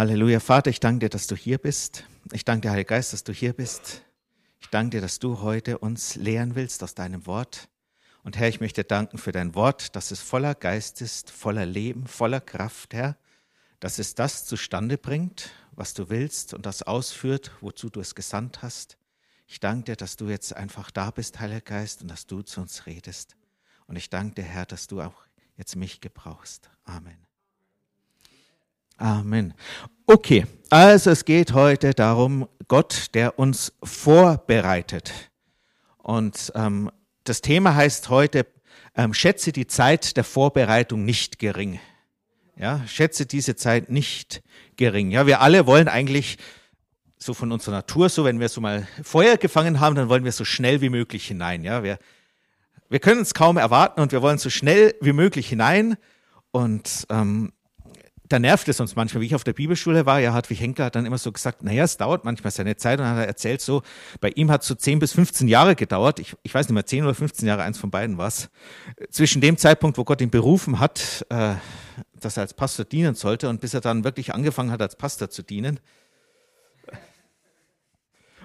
Halleluja, Vater, ich danke dir, dass du hier bist. Ich danke dir, Heiliger Geist, dass du hier bist. Ich danke dir, dass du heute uns lehren willst aus deinem Wort. Und Herr, ich möchte danken für dein Wort, dass es voller Geist ist, voller Leben, voller Kraft, Herr, dass es das zustande bringt, was du willst und das ausführt, wozu du es gesandt hast. Ich danke dir, dass du jetzt einfach da bist, Heiliger Geist, und dass du zu uns redest. Und ich danke dir, Herr, dass du auch jetzt mich gebrauchst. Amen. Amen. Okay, also es geht heute darum, Gott, der uns vorbereitet. Und ähm, das Thema heißt heute, ähm, schätze die Zeit der Vorbereitung nicht gering. Ja, schätze diese Zeit nicht gering. Ja, wir alle wollen eigentlich so von unserer Natur, so wenn wir so mal Feuer gefangen haben, dann wollen wir so schnell wie möglich hinein. Ja, wir, wir können es kaum erwarten und wir wollen so schnell wie möglich hinein. Und ähm, da nervt es uns manchmal, wie ich auf der Bibelschule war, ja, Hartwig Henker hat dann immer so gesagt, naja, es dauert manchmal seine Zeit. Und dann hat er erzählt so, bei ihm hat es so 10 bis 15 Jahre gedauert, ich, ich weiß nicht mehr, 10 oder 15 Jahre, eins von beiden war es, zwischen dem Zeitpunkt, wo Gott ihn berufen hat, äh, dass er als Pastor dienen sollte und bis er dann wirklich angefangen hat, als Pastor zu dienen.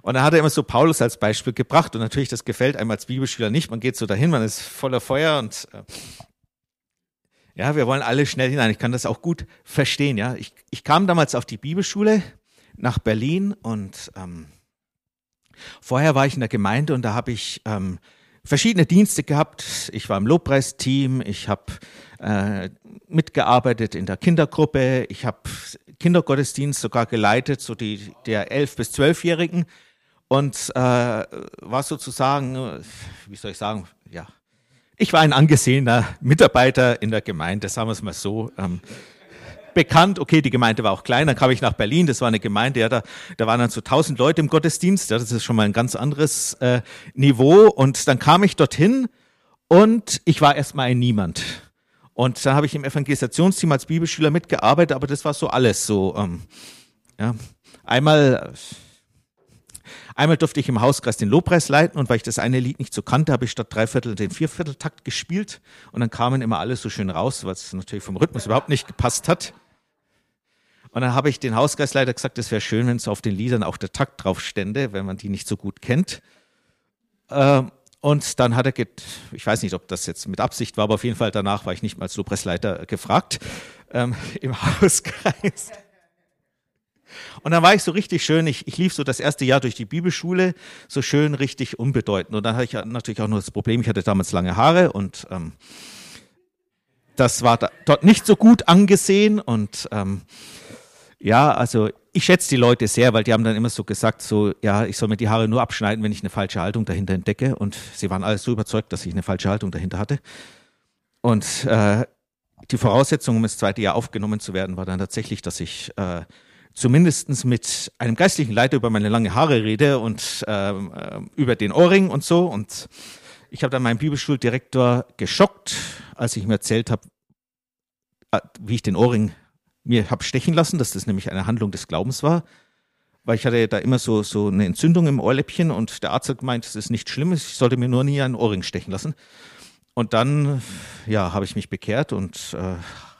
Und dann hat er immer so Paulus als Beispiel gebracht. Und natürlich, das gefällt einem als Bibelschüler nicht, man geht so dahin, man ist voller Feuer und äh, ja, wir wollen alle schnell hinein. Ich kann das auch gut verstehen. Ja, ich, ich kam damals auf die Bibelschule nach Berlin und ähm, vorher war ich in der Gemeinde und da habe ich ähm, verschiedene Dienste gehabt. Ich war im Lobpreisteam, ich habe äh, mitgearbeitet in der Kindergruppe, ich habe Kindergottesdienst sogar geleitet, so die der elf bis zwölfjährigen und äh, war sozusagen, wie soll ich sagen, ja ich war ein angesehener Mitarbeiter in der Gemeinde, sagen wir es mal so. Ähm, bekannt, okay, die Gemeinde war auch klein, dann kam ich nach Berlin, das war eine Gemeinde, ja, da, da waren dann so tausend Leute im Gottesdienst, ja, das ist schon mal ein ganz anderes äh, Niveau. Und dann kam ich dorthin und ich war erstmal ein Niemand. Und dann habe ich im Evangelisationsteam als Bibelschüler mitgearbeitet, aber das war so alles so. Ähm, ja. Einmal Einmal durfte ich im Hauskreis den Lobpreis leiten und weil ich das eine Lied nicht so kannte, habe ich statt Dreiviertel den Viervierteltakt gespielt und dann kamen immer alle so schön raus, es natürlich vom Rhythmus überhaupt nicht gepasst hat. Und dann habe ich den Hauskreisleiter gesagt, es wäre schön, wenn so auf den Liedern auch der Takt drauf stände, wenn man die nicht so gut kennt. Ähm, und dann hat er, get ich weiß nicht, ob das jetzt mit Absicht war, aber auf jeden Fall danach war ich nicht mal als Lobpreisleiter gefragt ähm, im Hauskreis. Und dann war ich so richtig schön, ich, ich lief so das erste Jahr durch die Bibelschule, so schön richtig unbedeutend. Und dann hatte ich natürlich auch noch das Problem, ich hatte damals lange Haare und ähm, das war da, dort nicht so gut angesehen. Und ähm, ja, also ich schätze die Leute sehr, weil die haben dann immer so gesagt, so, ja, ich soll mir die Haare nur abschneiden, wenn ich eine falsche Haltung dahinter entdecke. Und sie waren alle so überzeugt, dass ich eine falsche Haltung dahinter hatte. Und äh, die Voraussetzung, um ins zweite Jahr aufgenommen zu werden, war dann tatsächlich, dass ich äh, zumindestens mit einem geistlichen Leiter über meine lange Haare rede und ähm, äh, über den Ohrring und so. Und ich habe dann meinen Bibelschuldirektor geschockt, als ich mir erzählt habe, äh, wie ich den Ohrring mir habe stechen lassen, dass das nämlich eine Handlung des Glaubens war. Weil ich hatte da immer so, so eine Entzündung im Ohrläppchen und der Arzt hat gemeint, das ist nicht schlimm, ich sollte mir nur nie einen Ohrring stechen lassen. Und dann, ja, habe ich mich bekehrt und äh,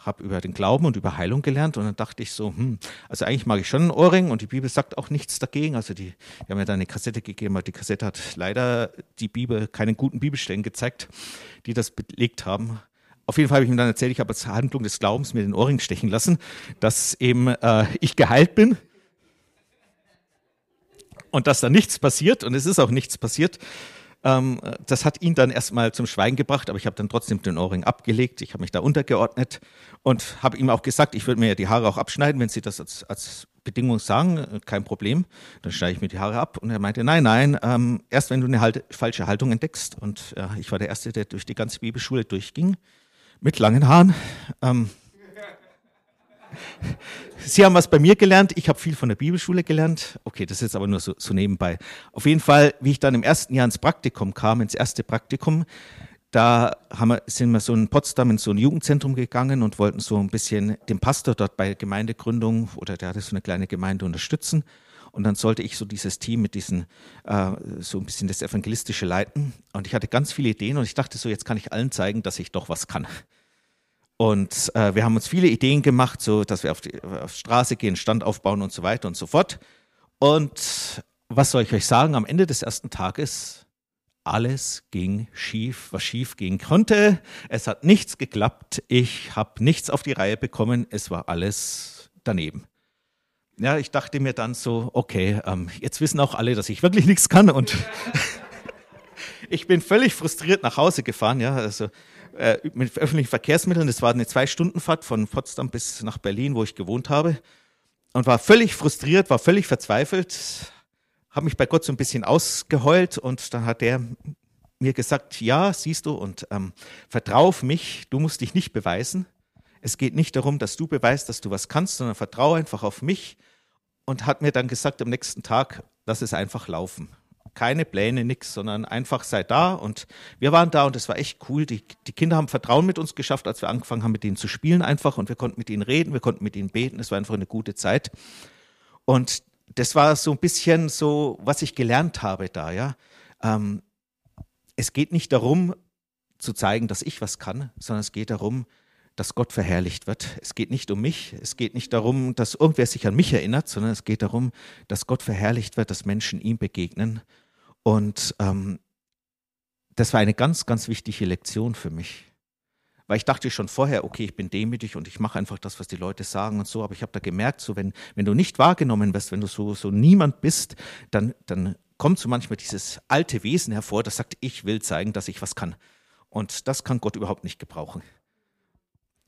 habe über den Glauben und über Heilung gelernt und dann dachte ich so, hm, also eigentlich mag ich schon einen Ohrring und die Bibel sagt auch nichts dagegen. Also die, die haben mir da eine Kassette gegeben, aber die Kassette hat leider die Bibel keine guten Bibelstellen gezeigt, die das belegt haben. Auf jeden Fall habe ich ihm dann erzählt, ich habe als Handlung des Glaubens mir den Ohrring stechen lassen, dass eben äh, ich geheilt bin und dass da nichts passiert und es ist auch nichts passiert. Ähm, das hat ihn dann erstmal zum Schweigen gebracht, aber ich habe dann trotzdem den Ohrring abgelegt. Ich habe mich da untergeordnet und habe ihm auch gesagt, ich würde mir ja die Haare auch abschneiden, wenn Sie das als, als Bedingung sagen, äh, kein Problem. Dann schneide ich mir die Haare ab. Und er meinte, nein, nein, ähm, erst wenn du eine Halte, falsche Haltung entdeckst. Und äh, ich war der Erste, der durch die ganze Bibelschule durchging, mit langen Haaren. Ähm, Sie haben was bei mir gelernt, ich habe viel von der Bibelschule gelernt. Okay, das ist jetzt aber nur so, so nebenbei. Auf jeden Fall, wie ich dann im ersten Jahr ins Praktikum kam, ins erste Praktikum, da wir, sind wir so in Potsdam in so ein Jugendzentrum gegangen und wollten so ein bisschen den Pastor dort bei Gemeindegründung oder der hatte so eine kleine Gemeinde unterstützen. Und dann sollte ich so dieses Team mit diesen, äh, so ein bisschen das Evangelistische leiten. Und ich hatte ganz viele Ideen und ich dachte so, jetzt kann ich allen zeigen, dass ich doch was kann. Und äh, wir haben uns viele Ideen gemacht, so dass wir auf die, auf die Straße gehen, Stand aufbauen und so weiter und so fort. Und was soll ich euch sagen? Am Ende des ersten Tages, alles ging schief, was schief gehen konnte. Es hat nichts geklappt. Ich habe nichts auf die Reihe bekommen. Es war alles daneben. Ja, ich dachte mir dann so, okay, ähm, jetzt wissen auch alle, dass ich wirklich nichts kann und ich bin völlig frustriert nach Hause gefahren. Ja, also äh, mit öffentlichen Verkehrsmitteln. Das war eine Zwei-Stunden-Fahrt von Potsdam bis nach Berlin, wo ich gewohnt habe. Und war völlig frustriert, war völlig verzweifelt, habe mich bei Gott so ein bisschen ausgeheult und dann hat er mir gesagt, ja, siehst du, und ähm, vertrau auf mich, du musst dich nicht beweisen. Es geht nicht darum, dass du beweist, dass du was kannst, sondern vertraue einfach auf mich. Und hat mir dann gesagt am nächsten Tag, lass es einfach laufen keine Pläne, nix, sondern einfach sei da. Und wir waren da und es war echt cool. Die, die Kinder haben Vertrauen mit uns geschafft, als wir angefangen haben, mit ihnen zu spielen einfach. Und wir konnten mit ihnen reden, wir konnten mit ihnen beten. Es war einfach eine gute Zeit. Und das war so ein bisschen so, was ich gelernt habe da, ja. Ähm, es geht nicht darum, zu zeigen, dass ich was kann, sondern es geht darum, dass Gott verherrlicht wird. Es geht nicht um mich, es geht nicht darum, dass irgendwer sich an mich erinnert, sondern es geht darum, dass Gott verherrlicht wird, dass Menschen ihm begegnen und ähm, das war eine ganz, ganz wichtige Lektion für mich. Weil ich dachte schon vorher, okay, ich bin demütig und ich mache einfach das, was die Leute sagen und so. Aber ich habe da gemerkt, so wenn, wenn du nicht wahrgenommen wirst, wenn du so, so niemand bist, dann, dann kommt so manchmal dieses alte Wesen hervor, das sagt, ich will zeigen, dass ich was kann. Und das kann Gott überhaupt nicht gebrauchen.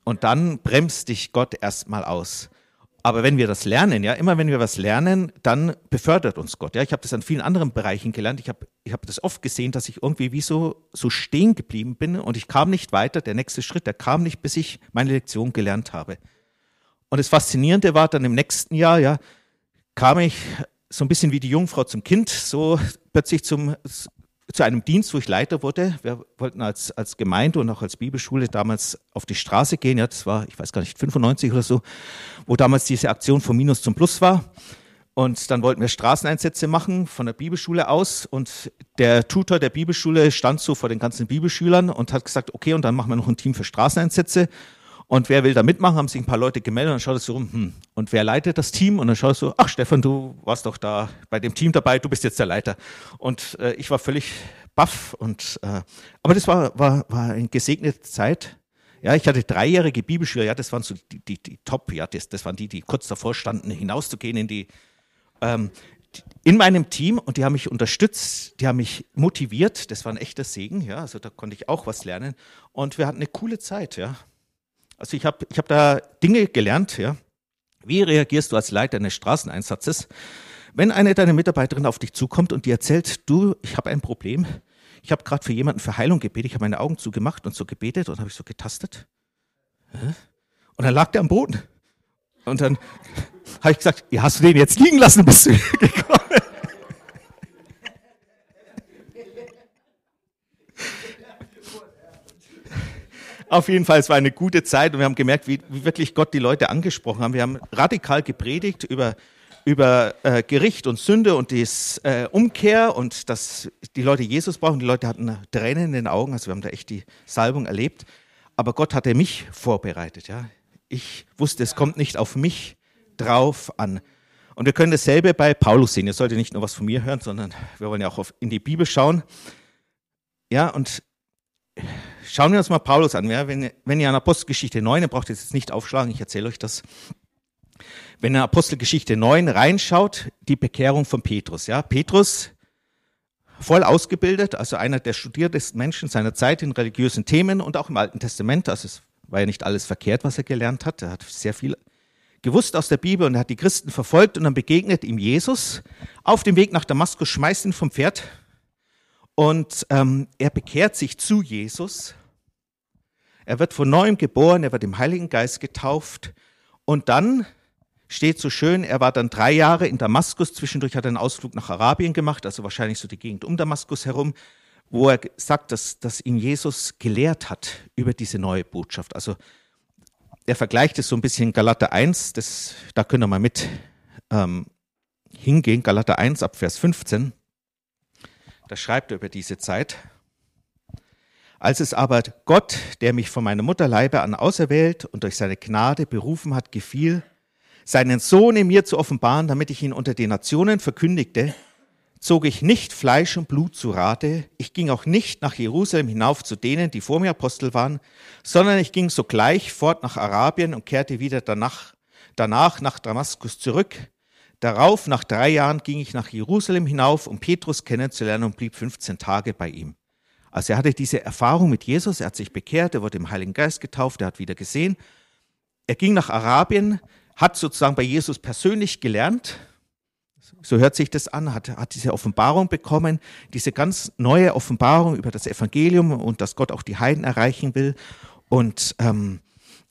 Und dann bremst dich Gott erstmal aus. Aber wenn wir das lernen, ja, immer wenn wir was lernen, dann befördert uns Gott. Ja, ich habe das an vielen anderen Bereichen gelernt. Ich habe ich hab das oft gesehen, dass ich irgendwie wie so, so stehen geblieben bin und ich kam nicht weiter. Der nächste Schritt, der kam nicht, bis ich meine Lektion gelernt habe. Und das Faszinierende war dann im nächsten Jahr, ja, kam ich so ein bisschen wie die Jungfrau zum Kind, so plötzlich zum, zu einem Dienst, wo ich Leiter wurde. Wir wollten als, als Gemeinde und auch als Bibelschule damals auf die Straße gehen. Ja, das war, ich weiß gar nicht, 95 oder so, wo damals diese Aktion von Minus zum Plus war. Und dann wollten wir Straßeneinsätze machen von der Bibelschule aus. Und der Tutor der Bibelschule stand so vor den ganzen Bibelschülern und hat gesagt, okay, und dann machen wir noch ein Team für Straßeneinsätze. Und wer will da mitmachen, haben sich ein paar Leute gemeldet. Und dann schaut es so rum, hm, und wer leitet das Team? Und dann schaut es so, ach Stefan, du warst doch da bei dem Team dabei, du bist jetzt der Leiter. Und äh, ich war völlig baff und äh, aber das war, war, war eine gesegnete Zeit. Ja, ich hatte dreijährige Bibelschüler, ja, das waren so die, die, die Top, ja, das, das waren die, die kurz davor standen, hinauszugehen in die, ähm, in meinem Team. Und die haben mich unterstützt, die haben mich motiviert, das war ein echter Segen, ja, also da konnte ich auch was lernen. Und wir hatten eine coole Zeit, ja. Also ich habe ich hab da Dinge gelernt, ja. Wie reagierst du als Leiter eines Straßeneinsatzes, wenn eine deiner Mitarbeiterinnen auf dich zukommt und dir erzählt, du, ich habe ein Problem, ich habe gerade für jemanden für Heilung gebetet, ich habe meine Augen zugemacht und so gebetet und habe ich so getastet. Und dann lag der am Boden. Und dann habe ich gesagt, ja, hast du den jetzt liegen lassen, bist du gekommen? Auf jeden Fall, es war eine gute Zeit und wir haben gemerkt, wie, wie wirklich Gott die Leute angesprochen haben. Wir haben radikal gepredigt über, über äh, Gericht und Sünde und die äh, Umkehr und dass die Leute Jesus brauchen. Die Leute hatten Tränen in den Augen, also wir haben da echt die Salbung erlebt. Aber Gott hatte mich vorbereitet. Ja, Ich wusste, es kommt nicht auf mich drauf an. Und wir können dasselbe bei Paulus sehen. Ihr solltet nicht nur was von mir hören, sondern wir wollen ja auch auf, in die Bibel schauen. Ja, und Schauen wir uns mal Paulus an. Wenn, wenn ihr an Apostelgeschichte 9, ihr braucht jetzt nicht aufschlagen, ich erzähle euch das. Wenn ihr Apostelgeschichte 9 reinschaut, die Bekehrung von Petrus. Ja? Petrus, voll ausgebildet, also einer der studiertesten Menschen seiner Zeit in religiösen Themen und auch im Alten Testament. Also es war ja nicht alles verkehrt, was er gelernt hat. Er hat sehr viel gewusst aus der Bibel und er hat die Christen verfolgt und dann begegnet ihm Jesus. Auf dem Weg nach Damaskus schmeißt ihn vom Pferd und ähm, er bekehrt sich zu Jesus. Er wird von neuem geboren, er wird im Heiligen Geist getauft. Und dann steht so schön, er war dann drei Jahre in Damaskus. Zwischendurch hat er einen Ausflug nach Arabien gemacht, also wahrscheinlich so die Gegend um Damaskus herum, wo er sagt, dass, dass ihn Jesus gelehrt hat über diese neue Botschaft. Also er vergleicht es so ein bisschen Galater 1, das, da können wir mal mit ähm, hingehen, Galater 1 ab Vers 15. Da schreibt er über diese Zeit. Als es aber Gott, der mich von meiner Mutterleibe an auserwählt und durch seine Gnade berufen hat, gefiel, seinen Sohn in mir zu offenbaren, damit ich ihn unter den Nationen verkündigte, zog ich nicht Fleisch und Blut zu Rate, ich ging auch nicht nach Jerusalem hinauf zu denen, die vor mir Apostel waren, sondern ich ging sogleich fort nach Arabien und kehrte wieder danach, danach nach Damaskus zurück. Darauf, nach drei Jahren, ging ich nach Jerusalem hinauf, um Petrus kennenzulernen und blieb 15 Tage bei ihm. Also er hatte diese Erfahrung mit Jesus, er hat sich bekehrt, er wurde im Heiligen Geist getauft, er hat wieder gesehen. Er ging nach Arabien, hat sozusagen bei Jesus persönlich gelernt, so hört sich das an, hat, hat diese Offenbarung bekommen, diese ganz neue Offenbarung über das Evangelium und dass Gott auch die Heiden erreichen will und ähm,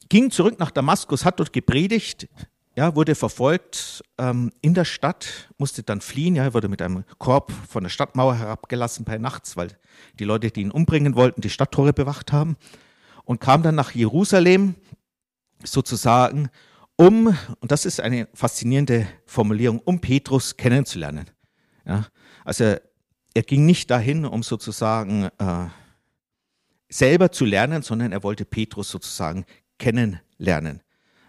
ging zurück nach Damaskus, hat dort gepredigt, ja, wurde verfolgt ähm, in der Stadt, musste dann fliehen, ja, wurde mit einem Korb von der Stadtmauer herabgelassen bei nachts, weil die Leute, die ihn umbringen wollten, die Stadttore bewacht haben und kam dann nach Jerusalem sozusagen um, und das ist eine faszinierende Formulierung, um Petrus kennenzulernen. Ja, also er ging nicht dahin, um sozusagen äh, selber zu lernen, sondern er wollte Petrus sozusagen kennenlernen.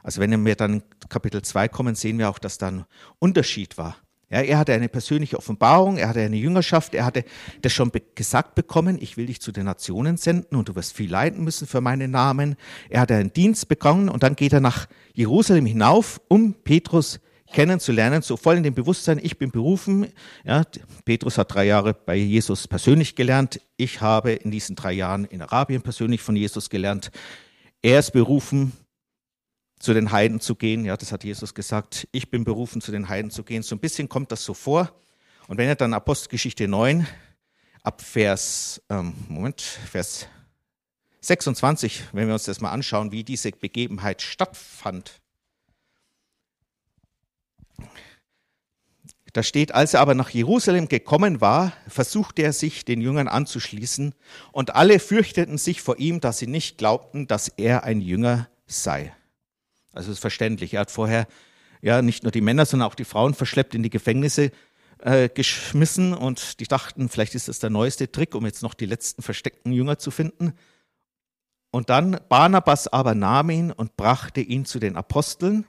Also wenn wir dann Kapitel 2 kommen, sehen wir auch, dass da ein Unterschied war. Ja, er hatte eine persönliche Offenbarung, er hatte eine Jüngerschaft, er hatte das schon gesagt bekommen, ich will dich zu den Nationen senden und du wirst viel leiden müssen für meinen Namen. Er hatte einen Dienst begonnen und dann geht er nach Jerusalem hinauf, um Petrus kennenzulernen, so voll in dem Bewusstsein, ich bin berufen. Ja, Petrus hat drei Jahre bei Jesus persönlich gelernt. Ich habe in diesen drei Jahren in Arabien persönlich von Jesus gelernt. Er ist berufen, zu den Heiden zu gehen. Ja, das hat Jesus gesagt. Ich bin berufen, zu den Heiden zu gehen. So ein bisschen kommt das so vor. Und wenn ihr dann Apostelgeschichte 9 ab Vers, ähm, Moment, Vers 26, wenn wir uns das mal anschauen, wie diese Begebenheit stattfand. Da steht, als er aber nach Jerusalem gekommen war, versuchte er sich den Jüngern anzuschließen, und alle fürchteten sich vor ihm, dass sie nicht glaubten, dass er ein Jünger sei. Also ist verständlich. Er hat vorher ja nicht nur die Männer, sondern auch die Frauen verschleppt in die Gefängnisse äh, geschmissen und die dachten, vielleicht ist das der neueste Trick, um jetzt noch die letzten versteckten Jünger zu finden. Und dann Barnabas aber nahm ihn und brachte ihn zu den Aposteln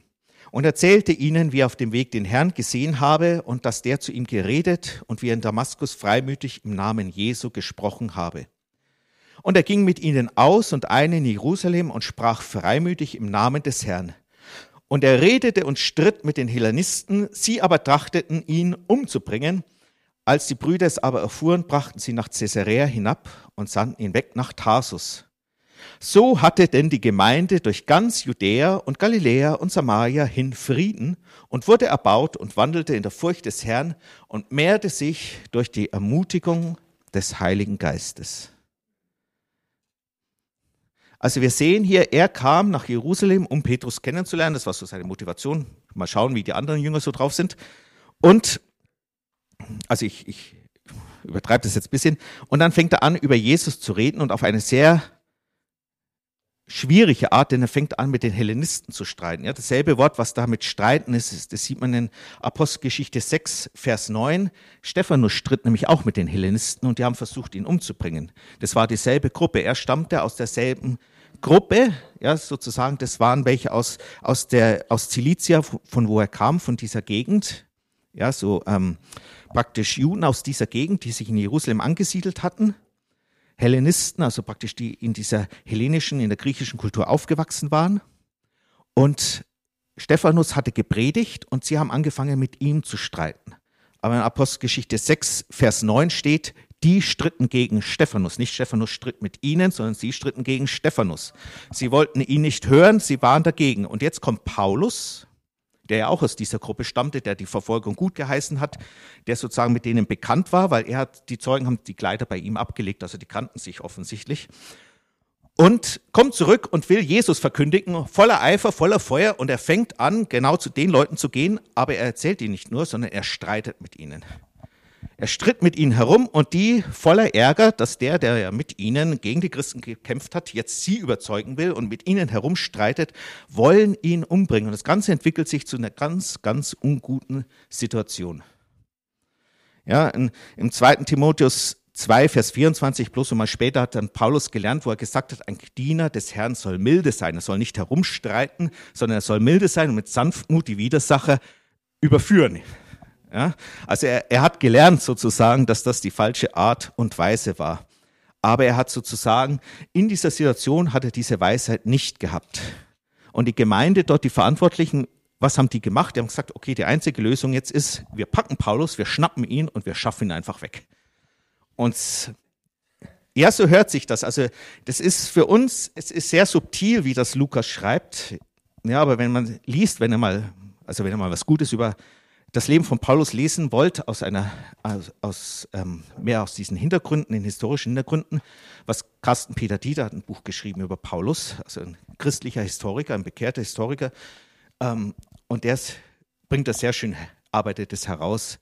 und erzählte ihnen, wie er auf dem Weg den Herrn gesehen habe und dass der zu ihm geredet und wie er in Damaskus freimütig im Namen Jesu gesprochen habe. Und er ging mit ihnen aus und ein in Jerusalem und sprach freimütig im Namen des Herrn. Und er redete und stritt mit den Hellenisten, sie aber trachteten ihn umzubringen. Als die Brüder es aber erfuhren, brachten sie nach Caesarea hinab und sandten ihn weg nach Tarsus. So hatte denn die Gemeinde durch ganz Judäa und Galiläa und Samaria hin Frieden und wurde erbaut und wandelte in der Furcht des Herrn und mehrte sich durch die Ermutigung des Heiligen Geistes. Also wir sehen hier, er kam nach Jerusalem, um Petrus kennenzulernen. Das war so seine Motivation. Mal schauen, wie die anderen Jünger so drauf sind. Und, also ich, ich übertreibe das jetzt ein bisschen. Und dann fängt er an, über Jesus zu reden und auf eine sehr schwierige Art, denn er fängt an, mit den Hellenisten zu streiten. Ja, dasselbe Wort, was da mit streiten ist, das sieht man in Apostelgeschichte 6, Vers 9. Stephanus stritt nämlich auch mit den Hellenisten und die haben versucht, ihn umzubringen. Das war dieselbe Gruppe. Er stammte aus derselben Gruppe, ja, sozusagen, das waren welche aus, aus der, aus Cilicia, von wo er kam, von dieser Gegend. Ja, so, ähm, praktisch Juden aus dieser Gegend, die sich in Jerusalem angesiedelt hatten. Hellenisten, also praktisch die in dieser hellenischen, in der griechischen Kultur aufgewachsen waren. Und Stephanus hatte gepredigt und sie haben angefangen mit ihm zu streiten. Aber in Apostelgeschichte 6, Vers 9 steht, die stritten gegen Stephanus. Nicht Stephanus stritt mit ihnen, sondern sie stritten gegen Stephanus. Sie wollten ihn nicht hören, sie waren dagegen. Und jetzt kommt Paulus, der ja auch aus dieser Gruppe stammte, der die Verfolgung gut geheißen hat, der sozusagen mit denen bekannt war, weil er hat, die Zeugen haben die Kleider bei ihm abgelegt, also die kannten sich offensichtlich. Und kommt zurück und will Jesus verkündigen, voller Eifer, voller Feuer, und er fängt an, genau zu den Leuten zu gehen, aber er erzählt ihnen nicht nur, sondern er streitet mit ihnen. Er stritt mit ihnen herum und die voller Ärger, dass der, der ja mit ihnen gegen die Christen gekämpft hat, jetzt sie überzeugen will und mit ihnen herumstreitet, wollen ihn umbringen. Und das Ganze entwickelt sich zu einer ganz, ganz unguten Situation. Ja, in, im zweiten Timotheus 2, Vers 24, bloß einmal später hat dann Paulus gelernt, wo er gesagt hat, ein Diener des Herrn soll milde sein. Er soll nicht herumstreiten, sondern er soll milde sein und mit Sanftmut die Widersacher überführen. Ja? Also er, er hat gelernt sozusagen, dass das die falsche Art und Weise war. Aber er hat sozusagen in dieser Situation hat er diese Weisheit nicht gehabt. Und die Gemeinde dort, die Verantwortlichen, was haben die gemacht? Die haben gesagt, okay, die einzige Lösung jetzt ist, wir packen Paulus, wir schnappen ihn und wir schaffen ihn einfach weg. Und ja, so hört sich das. Also das ist für uns, es ist sehr subtil, wie das Lukas schreibt. Ja, aber wenn man liest, wenn er mal, also wenn er mal was Gutes über das Leben von Paulus lesen wollt, aus einer, aus, aus ähm, mehr aus diesen Hintergründen, den historischen Hintergründen, was Carsten Peter Dieter hat ein Buch geschrieben über Paulus, also ein christlicher Historiker, ein bekehrter Historiker, ähm, und der bringt das sehr schön, arbeitet es heraus,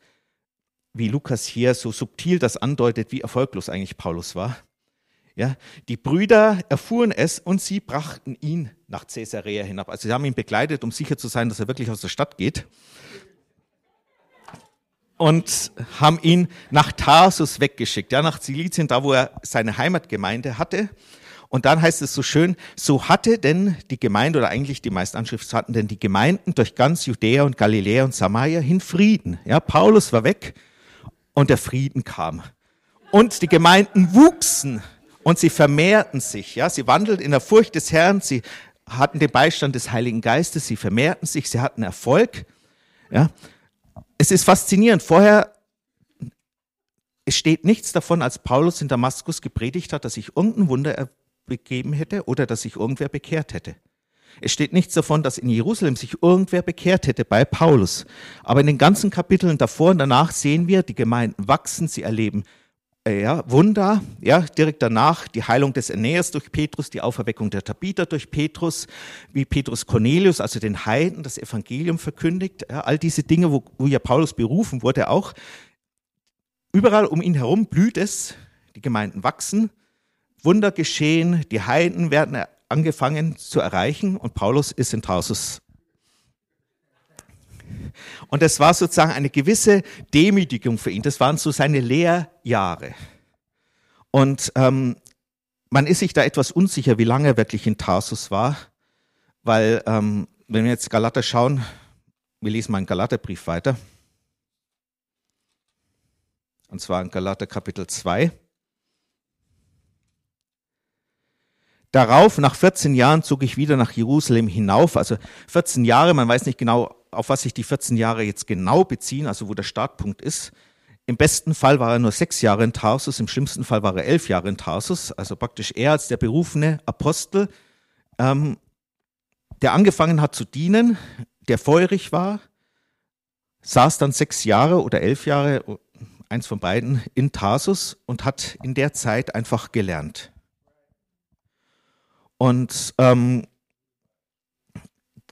wie Lukas hier so subtil das andeutet, wie erfolglos eigentlich Paulus war. Ja, die Brüder erfuhren es und sie brachten ihn nach Caesarea hinab. Also sie haben ihn begleitet, um sicher zu sein, dass er wirklich aus der Stadt geht. Und haben ihn nach Tarsus weggeschickt, ja, nach Silizien, da wo er seine Heimatgemeinde hatte. Und dann heißt es so schön, so hatte denn die Gemeinde, oder eigentlich die meisten Anschriften hatten denn die Gemeinden durch ganz Judäa und Galiläa und Samaria hin Frieden. Ja, Paulus war weg, und der Frieden kam. Und die Gemeinden wuchsen und sie vermehrten sich. Ja, sie wandelten in der Furcht des Herrn, sie hatten den Beistand des Heiligen Geistes, sie vermehrten sich, sie hatten Erfolg. Ja, es ist faszinierend. Vorher es steht nichts davon, als Paulus in Damaskus gepredigt hat, dass sich irgendein Wunder begeben hätte oder dass sich irgendwer bekehrt hätte. Es steht nichts davon, dass in Jerusalem sich irgendwer bekehrt hätte bei Paulus. Aber in den ganzen Kapiteln davor und danach sehen wir, die Gemeinden wachsen, sie erleben ja, Wunder, ja, direkt danach die Heilung des Aeneas durch Petrus, die Auferweckung der Tabitha durch Petrus, wie Petrus Cornelius, also den Heiden, das Evangelium verkündigt, ja, all diese Dinge, wo, wo ja Paulus berufen wurde auch. Überall um ihn herum blüht es, die Gemeinden wachsen, Wunder geschehen, die Heiden werden angefangen zu erreichen und Paulus ist in Tarsus. Und das war sozusagen eine gewisse Demütigung für ihn. Das waren so seine Lehrjahre. Und ähm, man ist sich da etwas unsicher, wie lange er wirklich in Tarsus war, weil ähm, wenn wir jetzt Galater schauen, wir lesen mal einen Galaterbrief weiter. Und zwar in Galater Kapitel 2. Darauf, nach 14 Jahren, zog ich wieder nach Jerusalem hinauf. Also 14 Jahre, man weiß nicht genau, auf was sich die 14 Jahre jetzt genau beziehen, also wo der Startpunkt ist. Im besten Fall war er nur sechs Jahre in Tarsus, im schlimmsten Fall war er elf Jahre in Tarsus, also praktisch er als der berufene Apostel, ähm, der angefangen hat zu dienen, der feurig war, saß dann sechs Jahre oder elf Jahre, eins von beiden, in Tarsus und hat in der Zeit einfach gelernt. Und ähm,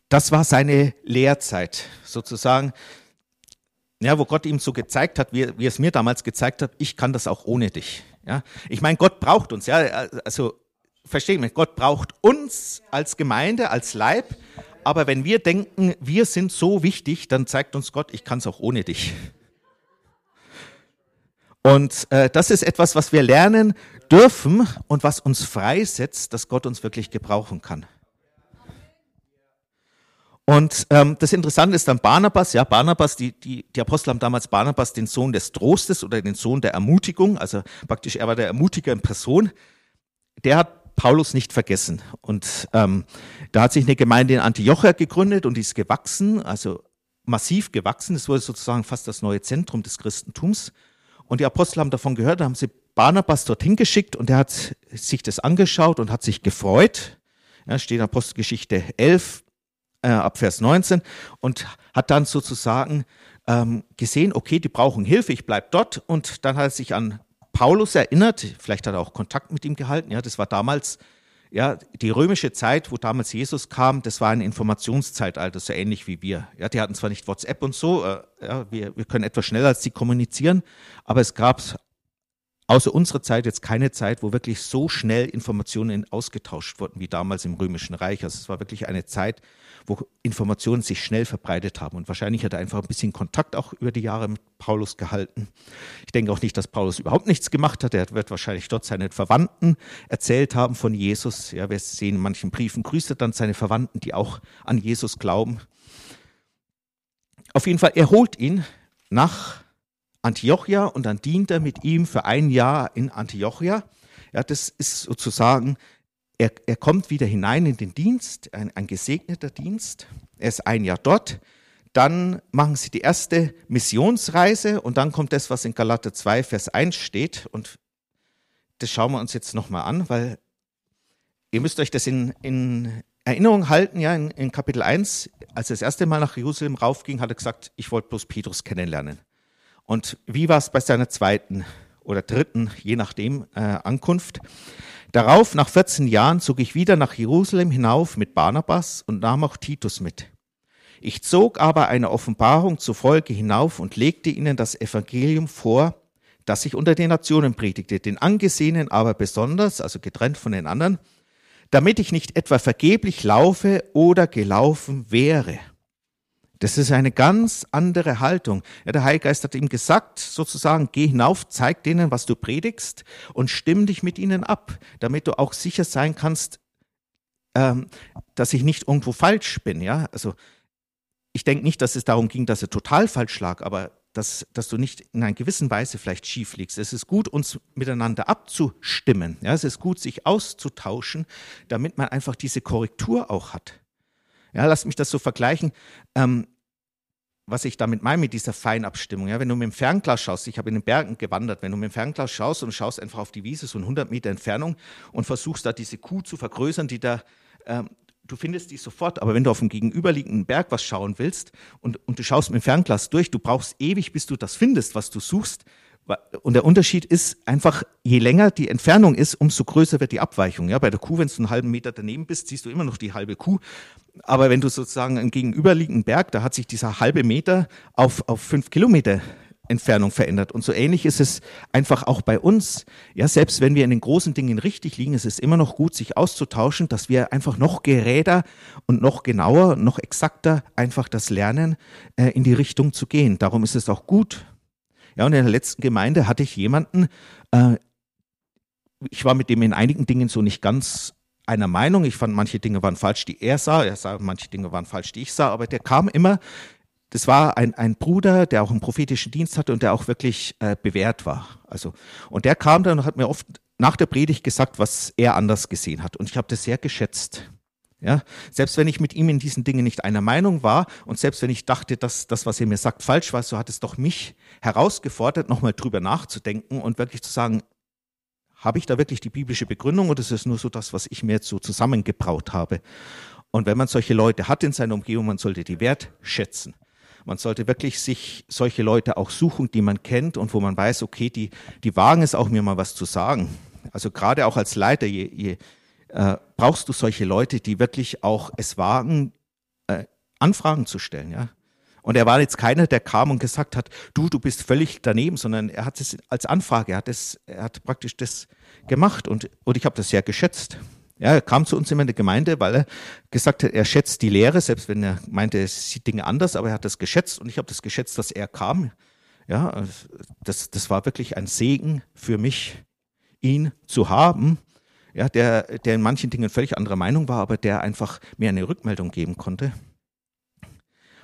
das war seine Lehrzeit sozusagen, ja, wo Gott ihm so gezeigt hat, wie, wie es mir damals gezeigt hat, ich kann das auch ohne dich. Ja, ich meine, Gott braucht uns, ja, also verstehen wir, Gott braucht uns als Gemeinde, als Leib, aber wenn wir denken, wir sind so wichtig, dann zeigt uns Gott, ich kann es auch ohne dich. Und äh, das ist etwas, was wir lernen dürfen und was uns freisetzt, dass Gott uns wirklich gebrauchen kann. Und ähm, das Interessante ist dann Barnabas, ja, Barnabas, die, die, die Apostel haben damals Barnabas den Sohn des Trostes oder den Sohn der Ermutigung, also praktisch er war der Ermutiger in Person, der hat Paulus nicht vergessen. Und ähm, da hat sich eine Gemeinde in Antiochia gegründet und die ist gewachsen, also massiv gewachsen. Es wurde sozusagen fast das neue Zentrum des Christentums. Und die Apostel haben davon gehört, da haben sie Barnabas dorthin geschickt und er hat sich das angeschaut und hat sich gefreut. Ja, steht in Apostelgeschichte 11 äh, ab Vers 19 und hat dann sozusagen ähm, gesehen, okay, die brauchen Hilfe, ich bleib dort und dann hat er sich an Paulus erinnert, vielleicht hat er auch Kontakt mit ihm gehalten, ja, das war damals ja, die römische Zeit, wo damals Jesus kam, das war ein Informationszeitalter, so ähnlich wie wir. Ja, die hatten zwar nicht WhatsApp und so, äh, ja, wir, wir können etwas schneller als sie kommunizieren, aber es gab außer unserer Zeit jetzt keine Zeit, wo wirklich so schnell Informationen ausgetauscht wurden wie damals im Römischen Reich. Also es war wirklich eine Zeit, wo Informationen sich schnell verbreitet haben. Und wahrscheinlich hat er einfach ein bisschen Kontakt auch über die Jahre mit Paulus gehalten. Ich denke auch nicht, dass Paulus überhaupt nichts gemacht hat. Er wird wahrscheinlich dort seinen Verwandten erzählt haben von Jesus. Ja, wir sehen in manchen Briefen, grüßt er dann seine Verwandten, die auch an Jesus glauben. Auf jeden Fall, er holt ihn nach Antiochia und dann dient er mit ihm für ein Jahr in Antiochia. Ja, das ist sozusagen er, er kommt wieder hinein in den Dienst, ein, ein gesegneter Dienst. Er ist ein Jahr dort. Dann machen sie die erste Missionsreise und dann kommt das, was in Galater 2, Vers 1 steht. Und das schauen wir uns jetzt nochmal an, weil ihr müsst euch das in, in Erinnerung halten, ja, in, in, Kapitel 1, als er das erste Mal nach Jerusalem raufging, hat er gesagt, ich wollte bloß Petrus kennenlernen. Und wie war es bei seiner zweiten oder dritten, je nachdem, äh, Ankunft? Darauf, nach 14 Jahren, zog ich wieder nach Jerusalem hinauf mit Barnabas und nahm auch Titus mit. Ich zog aber eine Offenbarung zur Folge hinauf und legte ihnen das Evangelium vor, das ich unter den Nationen predigte, den Angesehenen aber besonders, also getrennt von den anderen, damit ich nicht etwa vergeblich laufe oder gelaufen wäre. Das ist eine ganz andere Haltung. Ja, der Heilgeist hat ihm gesagt, sozusagen, geh hinauf, zeig denen, was du predigst und stimm dich mit ihnen ab, damit du auch sicher sein kannst, ähm, dass ich nicht irgendwo falsch bin. Ja, also ich denke nicht, dass es darum ging, dass er total falsch lag, aber dass, dass du nicht in einer gewissen Weise vielleicht schief liegst. Es ist gut, uns miteinander abzustimmen. Ja, es ist gut, sich auszutauschen, damit man einfach diese Korrektur auch hat. Ja, lass mich das so vergleichen. Ähm, was ich damit meine mit dieser Feinabstimmung. Ja, wenn du mit dem Fernglas schaust, ich habe in den Bergen gewandert, wenn du mit dem Fernglas schaust und schaust einfach auf die Wiese, so 100 Meter Entfernung und versuchst da diese Kuh zu vergrößern, die da, ähm, du findest die sofort, aber wenn du auf dem gegenüberliegenden Berg was schauen willst und, und du schaust mit dem Fernglas durch, du brauchst ewig, bis du das findest, was du suchst, und der Unterschied ist einfach, je länger die Entfernung ist, umso größer wird die Abweichung. Ja, bei der Kuh, wenn du einen halben Meter daneben bist, siehst du immer noch die halbe Kuh. Aber wenn du sozusagen einen gegenüberliegenden Berg, da hat sich dieser halbe Meter auf, auf fünf Kilometer Entfernung verändert. Und so ähnlich ist es einfach auch bei uns. Ja, selbst wenn wir in den großen Dingen richtig liegen, ist es immer noch gut, sich auszutauschen, dass wir einfach noch geräder und noch genauer, noch exakter einfach das lernen, äh, in die Richtung zu gehen. Darum ist es auch gut, ja, und in der letzten Gemeinde hatte ich jemanden, äh, ich war mit dem in einigen Dingen so nicht ganz einer Meinung. Ich fand, manche Dinge waren falsch, die er sah. Er sah, manche Dinge waren falsch, die ich sah. Aber der kam immer, das war ein, ein Bruder, der auch einen prophetischen Dienst hatte und der auch wirklich äh, bewährt war. Also, und der kam dann und hat mir oft nach der Predigt gesagt, was er anders gesehen hat. Und ich habe das sehr geschätzt. Ja, selbst wenn ich mit ihm in diesen Dingen nicht einer Meinung war und selbst wenn ich dachte, dass das, was er mir sagt, falsch war, so hat es doch mich herausgefordert, nochmal drüber nachzudenken und wirklich zu sagen, habe ich da wirklich die biblische Begründung oder ist es nur so das, was ich mir jetzt so zusammengebraut habe? Und wenn man solche Leute hat in seiner Umgebung, man sollte die wertschätzen. Man sollte wirklich sich solche Leute auch suchen, die man kennt und wo man weiß, okay, die, die wagen es auch mir mal was zu sagen. Also gerade auch als Leiter, je, je, äh, brauchst du solche Leute, die wirklich auch es wagen, äh, Anfragen zu stellen, ja. Und er war jetzt keiner, der kam und gesagt hat, du, du bist völlig daneben, sondern er hat es als Anfrage, er hat, es, er hat praktisch das gemacht und, und ich habe das sehr geschätzt. Ja, er kam zu uns immer in der Gemeinde, weil er gesagt hat, er schätzt die Lehre, selbst wenn er meinte, er sieht Dinge anders, aber er hat das geschätzt und ich habe das geschätzt, dass er kam. Ja, das, das war wirklich ein Segen für mich, ihn zu haben ja, der, der in manchen Dingen völlig anderer Meinung war, aber der einfach mir eine Rückmeldung geben konnte.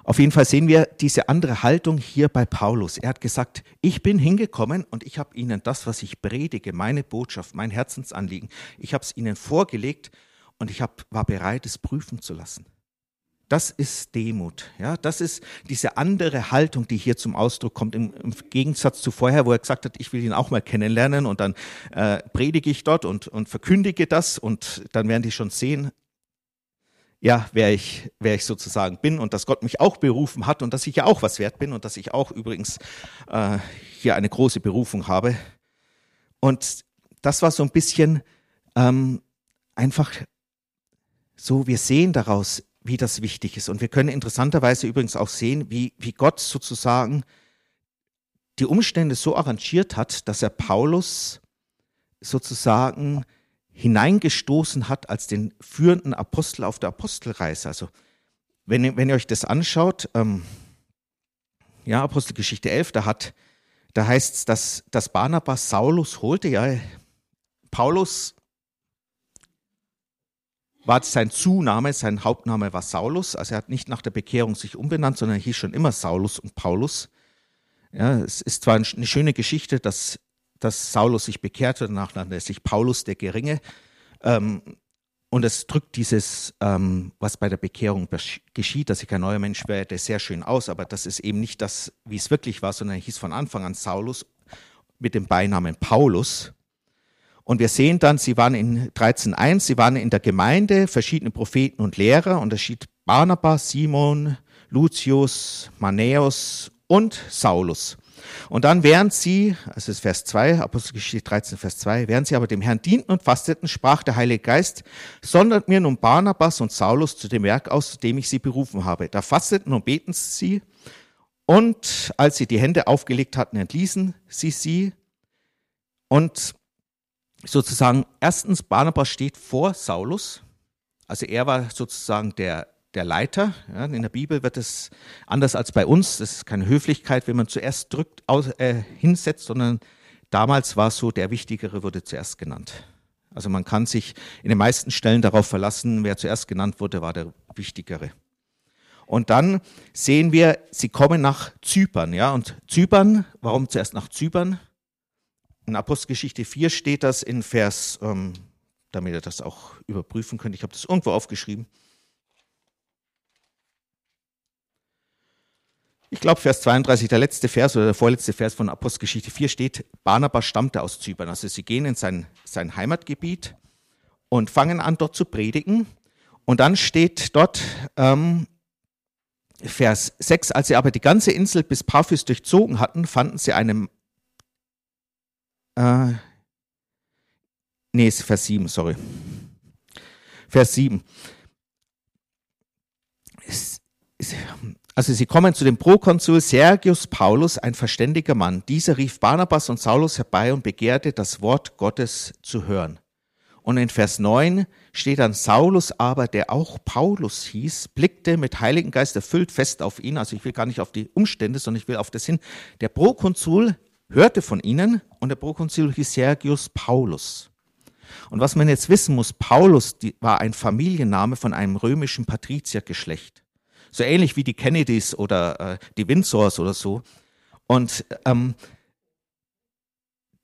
Auf jeden Fall sehen wir diese andere Haltung hier bei Paulus. Er hat gesagt, ich bin hingekommen und ich habe ihnen das, was ich predige, meine Botschaft, mein Herzensanliegen, ich habe es ihnen vorgelegt und ich hab, war bereit, es prüfen zu lassen. Das ist Demut. Ja, das ist diese andere Haltung, die hier zum Ausdruck kommt, im, im Gegensatz zu vorher, wo er gesagt hat, ich will ihn auch mal kennenlernen und dann äh, predige ich dort und, und verkündige das und dann werden die schon sehen, ja, wer ich, wer ich sozusagen bin und dass Gott mich auch berufen hat und dass ich ja auch was wert bin und dass ich auch übrigens äh, hier eine große Berufung habe. Und das war so ein bisschen ähm, einfach so, wir sehen daraus, wie das wichtig ist. Und wir können interessanterweise übrigens auch sehen, wie, wie Gott sozusagen die Umstände so arrangiert hat, dass er Paulus sozusagen hineingestoßen hat als den führenden Apostel auf der Apostelreise. Also wenn, wenn ihr euch das anschaut, ähm, ja, Apostelgeschichte 11, da hat, da heißt es, dass, dass Barnabas Saulus holte, ja, Paulus war sein Zunahme, sein Hauptname war Saulus, also er hat nicht nach der Bekehrung sich umbenannt, sondern er hieß schon immer Saulus und Paulus. Ja, es ist zwar eine schöne Geschichte, dass, dass Saulus sich bekehrte, danach nannte er sich Paulus der Geringe. Ähm, und es drückt dieses, ähm, was bei der Bekehrung geschieht, dass ich ein neuer Mensch werde, sehr schön aus, aber das ist eben nicht das, wie es wirklich war, sondern er hieß von Anfang an Saulus mit dem Beinamen Paulus. Und wir sehen dann, sie waren in 13.1, sie waren in der Gemeinde, verschiedene Propheten und Lehrer, und da steht Barnabas, Simon, Lucius, Manäus und Saulus. Und dann, während sie, also ist Vers 2, Apostelgeschichte 13, Vers 2, während sie aber dem Herrn dienten und fasteten, sprach der Heilige Geist, sondert mir nun Barnabas und Saulus zu dem Werk aus, zu dem ich sie berufen habe. Da fasteten und beten sie, und als sie die Hände aufgelegt hatten, entließen sie sie. Und sozusagen, erstens, Barnabas steht vor Saulus. Also er war sozusagen der der Leiter. Ja, in der Bibel wird es anders als bei uns. Das ist keine Höflichkeit, wenn man zuerst drückt, aus, äh, hinsetzt, sondern damals war es so, der Wichtigere wurde zuerst genannt. Also man kann sich in den meisten Stellen darauf verlassen, wer zuerst genannt wurde, war der Wichtigere. Und dann sehen wir, sie kommen nach Zypern, ja, und Zypern, warum zuerst nach Zypern? In Apostelgeschichte 4 steht das in Vers, ähm, damit ihr das auch überprüfen könnt, ich habe das irgendwo aufgeschrieben, Ich glaube, Vers 32, der letzte Vers oder der vorletzte Vers von Apostelgeschichte 4 steht, Barnabas stammte aus Zypern. Also sie gehen in sein, sein Heimatgebiet und fangen an, dort zu predigen. Und dann steht dort ähm, Vers 6, als sie aber die ganze Insel bis Paphos durchzogen hatten, fanden sie einem, äh, nee, Vers 7, sorry. Vers 7. Es, es, also sie kommen zu dem Prokonsul Sergius Paulus, ein verständiger Mann. Dieser rief Barnabas und Saulus herbei und begehrte, das Wort Gottes zu hören. Und in Vers 9 steht dann, Saulus aber, der auch Paulus hieß, blickte mit Heiligen Geist erfüllt fest auf ihn. Also ich will gar nicht auf die Umstände, sondern ich will auf das hin. Der Prokonsul hörte von ihnen und der Prokonsul hieß Sergius Paulus. Und was man jetzt wissen muss, Paulus war ein Familienname von einem römischen Patriziergeschlecht. So ähnlich wie die Kennedys oder äh, die Windsors oder so. Und ähm,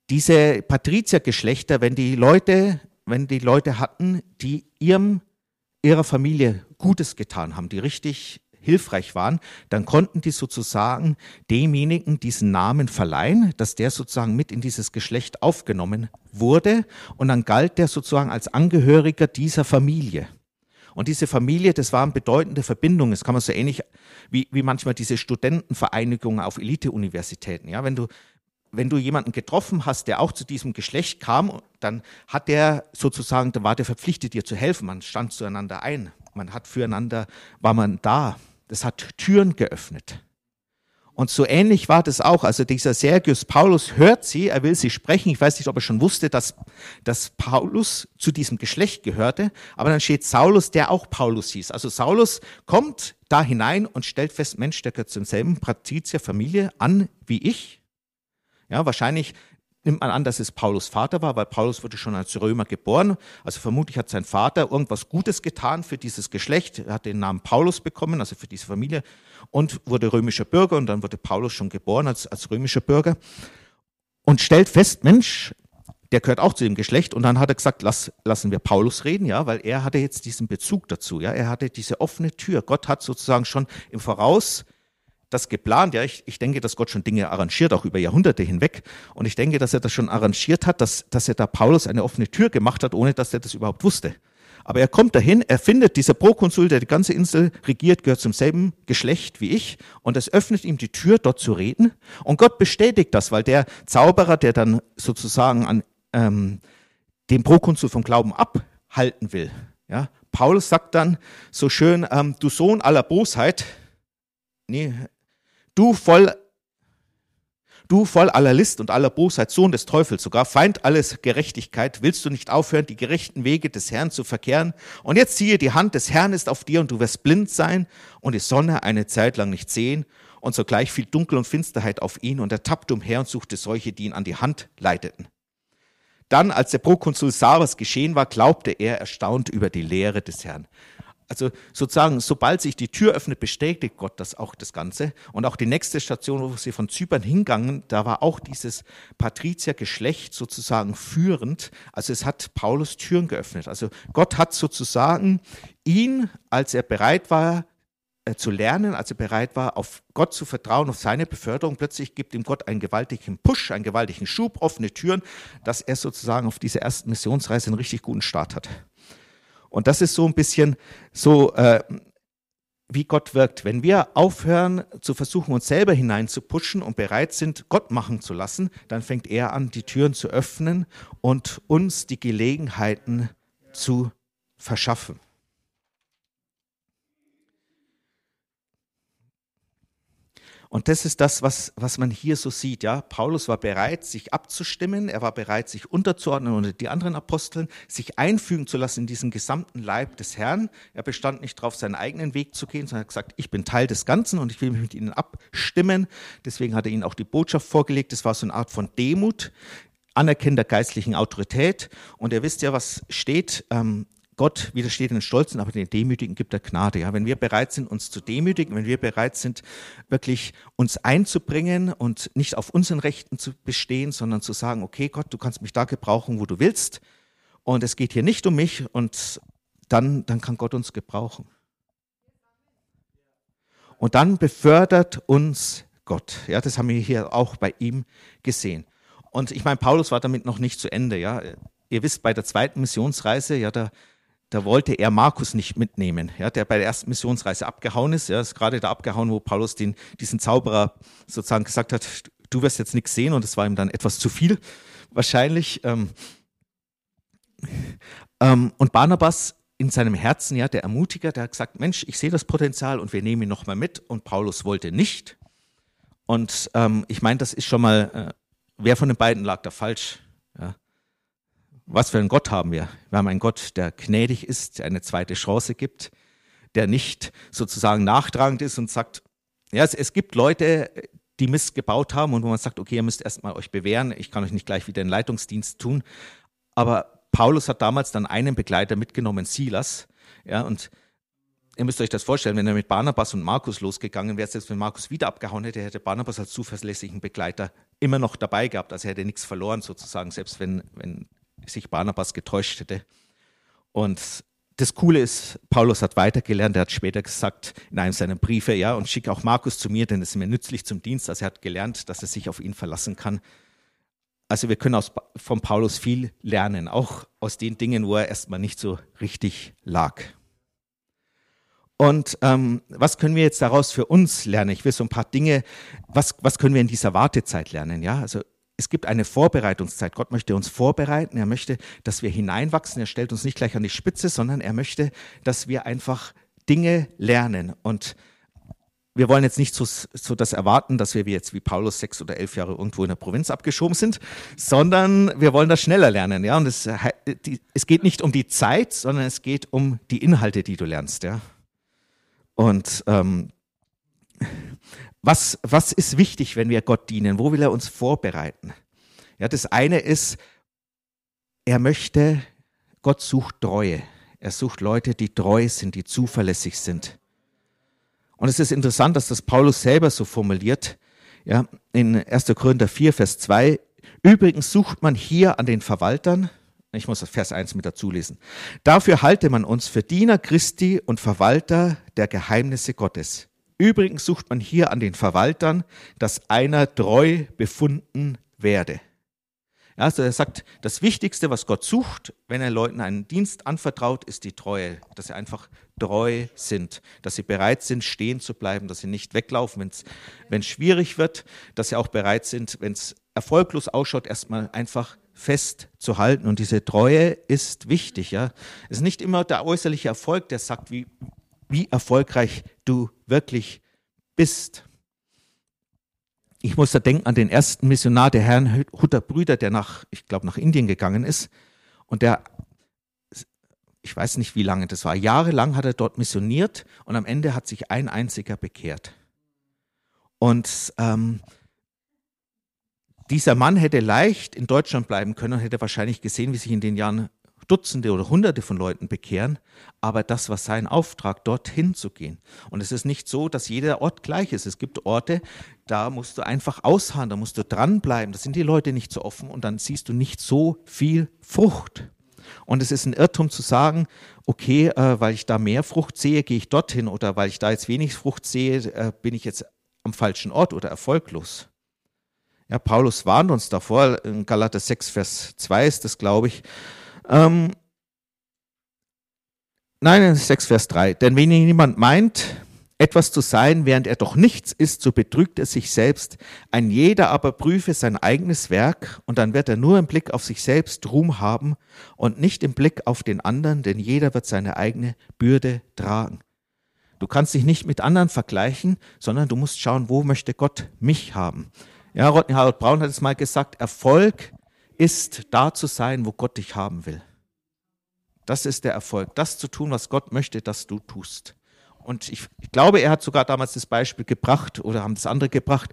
diese Patriziergeschlechter, wenn die Leute, wenn die Leute hatten, die ihrem, ihrer Familie Gutes getan haben, die richtig hilfreich waren, dann konnten die sozusagen demjenigen diesen Namen verleihen, dass der sozusagen mit in dieses Geschlecht aufgenommen wurde und dann galt der sozusagen als Angehöriger dieser Familie. Und diese Familie, das waren bedeutende Verbindungen. Das kann man so ähnlich wie, wie manchmal diese Studentenvereinigungen auf Elite-Universitäten. Ja, wenn du, wenn du jemanden getroffen hast, der auch zu diesem Geschlecht kam, dann hat der sozusagen, da war der verpflichtet, dir zu helfen. Man stand zueinander ein. Man hat füreinander, war man da. Das hat Türen geöffnet. Und so ähnlich war das auch. Also dieser Sergius Paulus hört sie, er will sie sprechen. Ich weiß nicht, ob er schon wusste, dass, dass Paulus zu diesem Geschlecht gehörte. Aber dann steht Saulus, der auch Paulus hieß. Also Saulus kommt da hinein und stellt fest, Mensch, der gehört zum selben Patrizierfamilie an wie ich. Ja, wahrscheinlich nimmt man an, dass es Paulus Vater war, weil Paulus wurde schon als Römer geboren. Also vermutlich hat sein Vater irgendwas Gutes getan für dieses Geschlecht. Er hat den Namen Paulus bekommen, also für diese Familie, und wurde römischer Bürger. Und dann wurde Paulus schon geboren als, als römischer Bürger. Und stellt fest, Mensch, der gehört auch zu dem Geschlecht. Und dann hat er gesagt, lass, lassen wir Paulus reden, ja, weil er hatte jetzt diesen Bezug dazu, ja. Er hatte diese offene Tür. Gott hat sozusagen schon im Voraus das geplant. Ja, ich, ich denke, dass Gott schon Dinge arrangiert, auch über Jahrhunderte hinweg. Und ich denke, dass er das schon arrangiert hat, dass, dass er da Paulus eine offene Tür gemacht hat, ohne dass er das überhaupt wusste. Aber er kommt dahin, er findet, dieser Prokonsul, der die ganze Insel regiert, gehört zum selben Geschlecht wie ich. Und es öffnet ihm die Tür, dort zu reden. Und Gott bestätigt das, weil der Zauberer, der dann sozusagen an ähm, dem Prokonsul vom Glauben abhalten will, ja, Paulus sagt dann so schön, ähm, du Sohn aller Bosheit, nee, du voll, Du voll aller List und aller Bosheit, Sohn des Teufels, sogar Feind alles Gerechtigkeit, willst du nicht aufhören, die gerechten Wege des Herrn zu verkehren? Und jetzt siehe, die Hand des Herrn ist auf dir und du wirst blind sein und die Sonne eine Zeit lang nicht sehen und sogleich fiel Dunkel und Finsterheit auf ihn und er tappte umher und suchte solche, die ihn an die Hand leiteten. Dann, als der Prokonsul Savas geschehen war, glaubte er erstaunt über die Lehre des Herrn. Also sozusagen, sobald sich die Tür öffnet, bestätigt Gott das auch das Ganze. Und auch die nächste Station, wo sie von Zypern hingangen, da war auch dieses Patriziergeschlecht sozusagen führend. Also es hat Paulus Türen geöffnet. Also Gott hat sozusagen ihn, als er bereit war, äh, zu lernen, als er bereit war, auf Gott zu vertrauen, auf seine Beförderung. Plötzlich gibt ihm Gott einen gewaltigen Push, einen gewaltigen Schub, offene Türen, dass er sozusagen auf dieser ersten Missionsreise einen richtig guten Start hat. Und das ist so ein bisschen so, äh, wie Gott wirkt. Wenn wir aufhören zu versuchen, uns selber hineinzupuschen und bereit sind, Gott machen zu lassen, dann fängt er an, die Türen zu öffnen und uns die Gelegenheiten zu verschaffen. Und das ist das, was, was man hier so sieht. Ja, Paulus war bereit, sich abzustimmen. Er war bereit, sich unterzuordnen unter die anderen Aposteln, sich einfügen zu lassen in diesen gesamten Leib des Herrn. Er bestand nicht darauf, seinen eigenen Weg zu gehen, sondern hat gesagt, ich bin Teil des Ganzen und ich will mich mit ihnen abstimmen. Deswegen hat er ihnen auch die Botschaft vorgelegt. Das war so eine Art von Demut, Anerkennen der geistlichen Autorität. Und ihr wisst ja, was steht. Ähm, Gott widersteht den Stolzen, aber den Demütigen gibt er Gnade. Ja, wenn wir bereit sind, uns zu demütigen, wenn wir bereit sind, wirklich uns einzubringen und nicht auf unseren Rechten zu bestehen, sondern zu sagen, okay, Gott, du kannst mich da gebrauchen, wo du willst. Und es geht hier nicht um mich und dann, dann kann Gott uns gebrauchen. Und dann befördert uns Gott. Ja, das haben wir hier auch bei ihm gesehen. Und ich meine, Paulus war damit noch nicht zu Ende. Ja, ihr wisst, bei der zweiten Missionsreise, ja, da da wollte er Markus nicht mitnehmen, ja, der bei der ersten Missionsreise abgehauen ist. Ja, ist gerade da abgehauen, wo Paulus den, diesen Zauberer sozusagen gesagt hat, du wirst jetzt nichts sehen und es war ihm dann etwas zu viel, wahrscheinlich. Ähm, ähm, und Barnabas in seinem Herzen, ja, der Ermutiger, der hat gesagt, Mensch, ich sehe das Potenzial und wir nehmen ihn nochmal mit. Und Paulus wollte nicht. Und ähm, ich meine, das ist schon mal, äh, wer von den beiden lag da falsch? Was für einen Gott haben wir? Wir haben einen Gott, der gnädig ist, der eine zweite Chance gibt, der nicht sozusagen nachtragend ist und sagt, ja, es, es gibt Leute, die Mist gebaut haben und wo man sagt, okay, ihr müsst erstmal euch bewähren, ich kann euch nicht gleich wieder den Leitungsdienst tun. Aber Paulus hat damals dann einen Begleiter mitgenommen, Silas, ja, und ihr müsst euch das vorstellen, wenn er mit Barnabas und Markus losgegangen wäre, selbst wenn Markus wieder abgehauen hätte, hätte Barnabas als zuverlässigen Begleiter immer noch dabei gehabt. Also er hätte nichts verloren sozusagen, selbst wenn, wenn sich Barnabas getäuscht hätte. Und das Coole ist, Paulus hat weitergelernt, er hat später gesagt in einem seiner Briefe, ja, und schick auch Markus zu mir, denn es ist mir nützlich zum Dienst. Also er hat gelernt, dass er sich auf ihn verlassen kann. Also wir können aus, von Paulus viel lernen, auch aus den Dingen, wo er erstmal nicht so richtig lag. Und ähm, was können wir jetzt daraus für uns lernen? Ich will so ein paar Dinge, was, was können wir in dieser Wartezeit lernen? Ja, also es gibt eine Vorbereitungszeit. Gott möchte uns vorbereiten. Er möchte, dass wir hineinwachsen. Er stellt uns nicht gleich an die Spitze, sondern er möchte, dass wir einfach Dinge lernen. Und wir wollen jetzt nicht so, so das erwarten, dass wir jetzt wie Paulus sechs oder elf Jahre irgendwo in der Provinz abgeschoben sind, sondern wir wollen das schneller lernen. Ja, und es, es geht nicht um die Zeit, sondern es geht um die Inhalte, die du lernst. Ja, und ähm, was, was ist wichtig, wenn wir Gott dienen? Wo will er uns vorbereiten? Ja, das eine ist, er möchte, Gott sucht Treue. Er sucht Leute, die treu sind, die zuverlässig sind. Und es ist interessant, dass das Paulus selber so formuliert. Ja, in 1. Korinther 4, Vers 2. Übrigens sucht man hier an den Verwaltern, ich muss das Vers 1 mit dazu lesen. Dafür halte man uns für Diener Christi und Verwalter der Geheimnisse Gottes. Übrigens sucht man hier an den Verwaltern, dass einer treu befunden werde. Also er sagt, das Wichtigste, was Gott sucht, wenn er Leuten einen Dienst anvertraut, ist die Treue, dass sie einfach treu sind, dass sie bereit sind, stehen zu bleiben, dass sie nicht weglaufen, wenn es schwierig wird, dass sie auch bereit sind, wenn es erfolglos ausschaut, erstmal einfach festzuhalten. Und diese Treue ist wichtig. Ja, es ist nicht immer der äußerliche Erfolg, der sagt, wie, wie erfolgreich du wirklich bist. ich muss da denken an den ersten Missionar der Herrn Hutter Brüder, der nach, ich glaube, nach Indien gegangen ist. Und der, ich weiß nicht wie lange das war, jahrelang hat er dort missioniert und am Ende hat sich ein einziger bekehrt. Und ähm, dieser Mann hätte leicht in Deutschland bleiben können und hätte wahrscheinlich gesehen, wie sich in den Jahren Dutzende oder Hunderte von Leuten bekehren, aber das war sein Auftrag, dorthin zu gehen. Und es ist nicht so, dass jeder Ort gleich ist. Es gibt Orte, da musst du einfach ausharren, da musst du dranbleiben, da sind die Leute nicht so offen und dann siehst du nicht so viel Frucht. Und es ist ein Irrtum zu sagen, okay, äh, weil ich da mehr Frucht sehe, gehe ich dorthin oder weil ich da jetzt wenig Frucht sehe, äh, bin ich jetzt am falschen Ort oder erfolglos. Ja, Paulus warnt uns davor, in Galater 6, Vers 2 ist das, glaube ich, ähm, nein, 6 Vers 3. Denn wenn jemand meint, etwas zu sein, während er doch nichts ist, so betrügt er sich selbst. Ein jeder aber prüfe sein eigenes Werk, und dann wird er nur im Blick auf sich selbst Ruhm haben und nicht im Blick auf den anderen, denn jeder wird seine eigene Bürde tragen. Du kannst dich nicht mit anderen vergleichen, sondern du musst schauen, wo möchte Gott mich haben. Ja, Rodney Harold Braun hat es mal gesagt, Erfolg ist da zu sein, wo Gott dich haben will. Das ist der Erfolg, das zu tun, was Gott möchte, dass du tust. Und ich, ich glaube, er hat sogar damals das Beispiel gebracht oder haben das andere gebracht,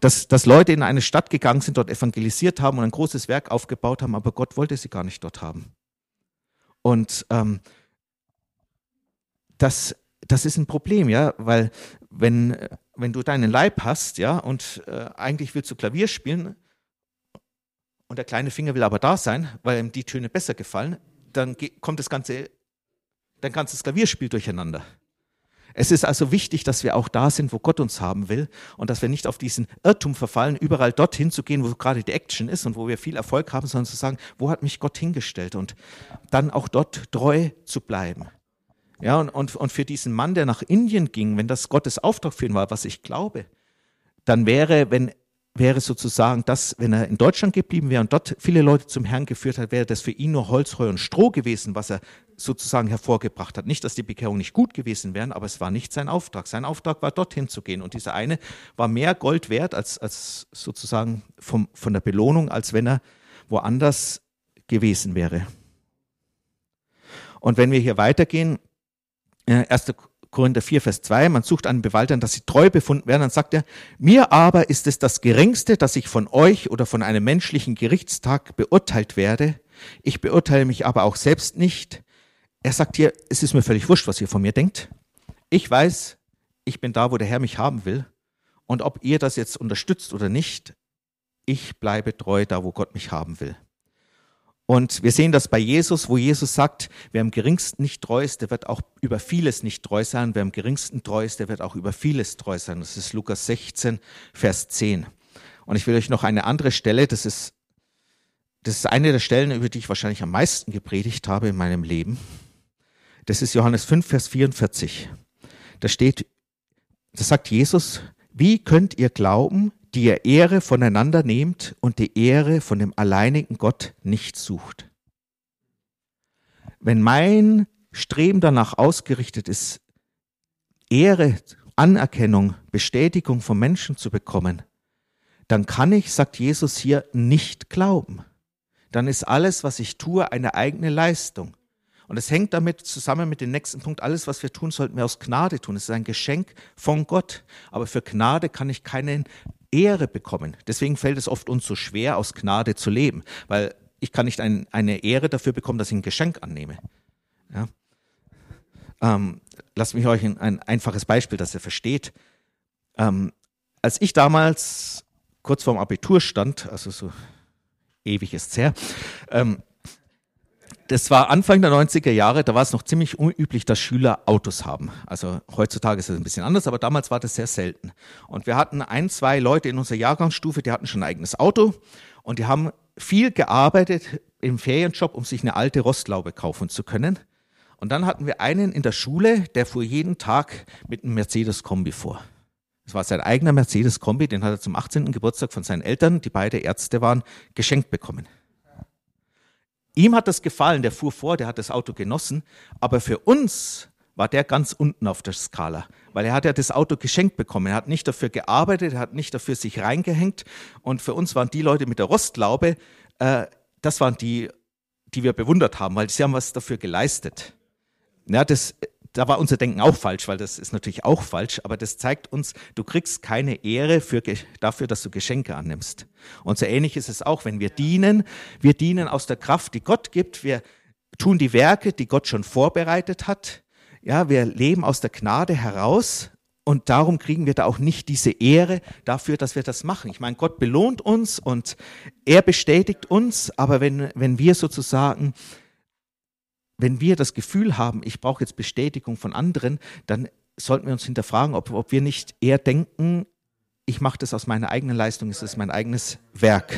dass, dass Leute in eine Stadt gegangen sind, dort evangelisiert haben und ein großes Werk aufgebaut haben, aber Gott wollte sie gar nicht dort haben. Und ähm, das, das ist ein Problem, ja, weil wenn, wenn du deinen Leib hast, ja, und äh, eigentlich willst du Klavier spielen, und der kleine Finger will aber da sein, weil ihm die Töne besser gefallen, dann kommt das ganze, dein ganzes Klavierspiel durcheinander. Es ist also wichtig, dass wir auch da sind, wo Gott uns haben will und dass wir nicht auf diesen Irrtum verfallen, überall dorthin zu gehen, wo gerade die Action ist und wo wir viel Erfolg haben, sondern zu sagen, wo hat mich Gott hingestellt und dann auch dort treu zu bleiben. Ja, und, und, und für diesen Mann, der nach Indien ging, wenn das Gottes Auftrag für ihn war, was ich glaube, dann wäre, wenn wäre sozusagen das, wenn er in Deutschland geblieben wäre und dort viele Leute zum Herrn geführt hat, wäre das für ihn nur Holz, Heu und Stroh gewesen, was er sozusagen hervorgebracht hat. Nicht, dass die Bekehrung nicht gut gewesen wären, aber es war nicht sein Auftrag. Sein Auftrag war, dorthin zu gehen. Und dieser eine war mehr Gold wert als, als sozusagen vom, von der Belohnung, als wenn er woanders gewesen wäre. Und wenn wir hier weitergehen, 1. Korinther 4, Vers 2, man sucht einen Bewaltern, dass sie treu befunden werden, dann sagt er, mir aber ist es das Geringste, dass ich von euch oder von einem menschlichen Gerichtstag beurteilt werde. Ich beurteile mich aber auch selbst nicht. Er sagt hier, es ist mir völlig wurscht, was ihr von mir denkt. Ich weiß, ich bin da, wo der Herr mich haben will. Und ob ihr das jetzt unterstützt oder nicht, ich bleibe treu da, wo Gott mich haben will. Und wir sehen das bei Jesus, wo Jesus sagt, wer am geringsten nicht treu ist, der wird auch über vieles nicht treu sein. Wer am geringsten treu ist, der wird auch über vieles treu sein. Das ist Lukas 16, Vers 10. Und ich will euch noch eine andere Stelle, das ist, das ist eine der Stellen, über die ich wahrscheinlich am meisten gepredigt habe in meinem Leben. Das ist Johannes 5, Vers 44. Da steht, da sagt Jesus, wie könnt ihr glauben, die ihr Ehre voneinander nehmt und die Ehre von dem alleinigen Gott nicht sucht. Wenn mein Streben danach ausgerichtet ist, Ehre, Anerkennung, Bestätigung von Menschen zu bekommen, dann kann ich, sagt Jesus hier, nicht glauben. Dann ist alles, was ich tue, eine eigene Leistung. Und es hängt damit zusammen mit dem nächsten Punkt. Alles, was wir tun, sollten wir aus Gnade tun. Es ist ein Geschenk von Gott. Aber für Gnade kann ich keinen Ehre bekommen. Deswegen fällt es oft uns so schwer, aus Gnade zu leben, weil ich kann nicht ein, eine Ehre dafür bekommen, dass ich ein Geschenk annehme. Ja? Ähm, lasst mich euch ein, ein, einfaches Beispiel, dass ihr versteht. Ähm, als ich damals kurz vorm Abitur stand, also so ewig ist es her, ähm, das war Anfang der 90er Jahre, da war es noch ziemlich unüblich, dass Schüler Autos haben. Also heutzutage ist es ein bisschen anders, aber damals war das sehr selten. Und wir hatten ein, zwei Leute in unserer Jahrgangsstufe, die hatten schon ein eigenes Auto und die haben viel gearbeitet im Ferienjob, um sich eine alte Rostlaube kaufen zu können. Und dann hatten wir einen in der Schule, der fuhr jeden Tag mit einem Mercedes-Kombi vor. Das war sein eigener Mercedes-Kombi, den hat er zum 18. Geburtstag von seinen Eltern, die beide Ärzte waren, geschenkt bekommen. Ihm hat das gefallen, der fuhr vor, der hat das Auto genossen, aber für uns war der ganz unten auf der Skala, weil er hat ja das Auto geschenkt bekommen. Er hat nicht dafür gearbeitet, er hat nicht dafür sich reingehängt. Und für uns waren die Leute mit der Rostlaube, äh, das waren die, die wir bewundert haben, weil sie haben was dafür geleistet. Ja, das, da war unser Denken auch falsch, weil das ist natürlich auch falsch, aber das zeigt uns, du kriegst keine Ehre für, dafür, dass du Geschenke annimmst. Und so ähnlich ist es auch, wenn wir dienen. Wir dienen aus der Kraft, die Gott gibt. Wir tun die Werke, die Gott schon vorbereitet hat. Ja, wir leben aus der Gnade heraus und darum kriegen wir da auch nicht diese Ehre dafür, dass wir das machen. Ich meine, Gott belohnt uns und er bestätigt uns, aber wenn, wenn wir sozusagen, wenn wir das Gefühl haben, ich brauche jetzt Bestätigung von anderen, dann sollten wir uns hinterfragen, ob, ob wir nicht eher denken, ich mache das aus meiner eigenen Leistung, es ist mein eigenes Werk.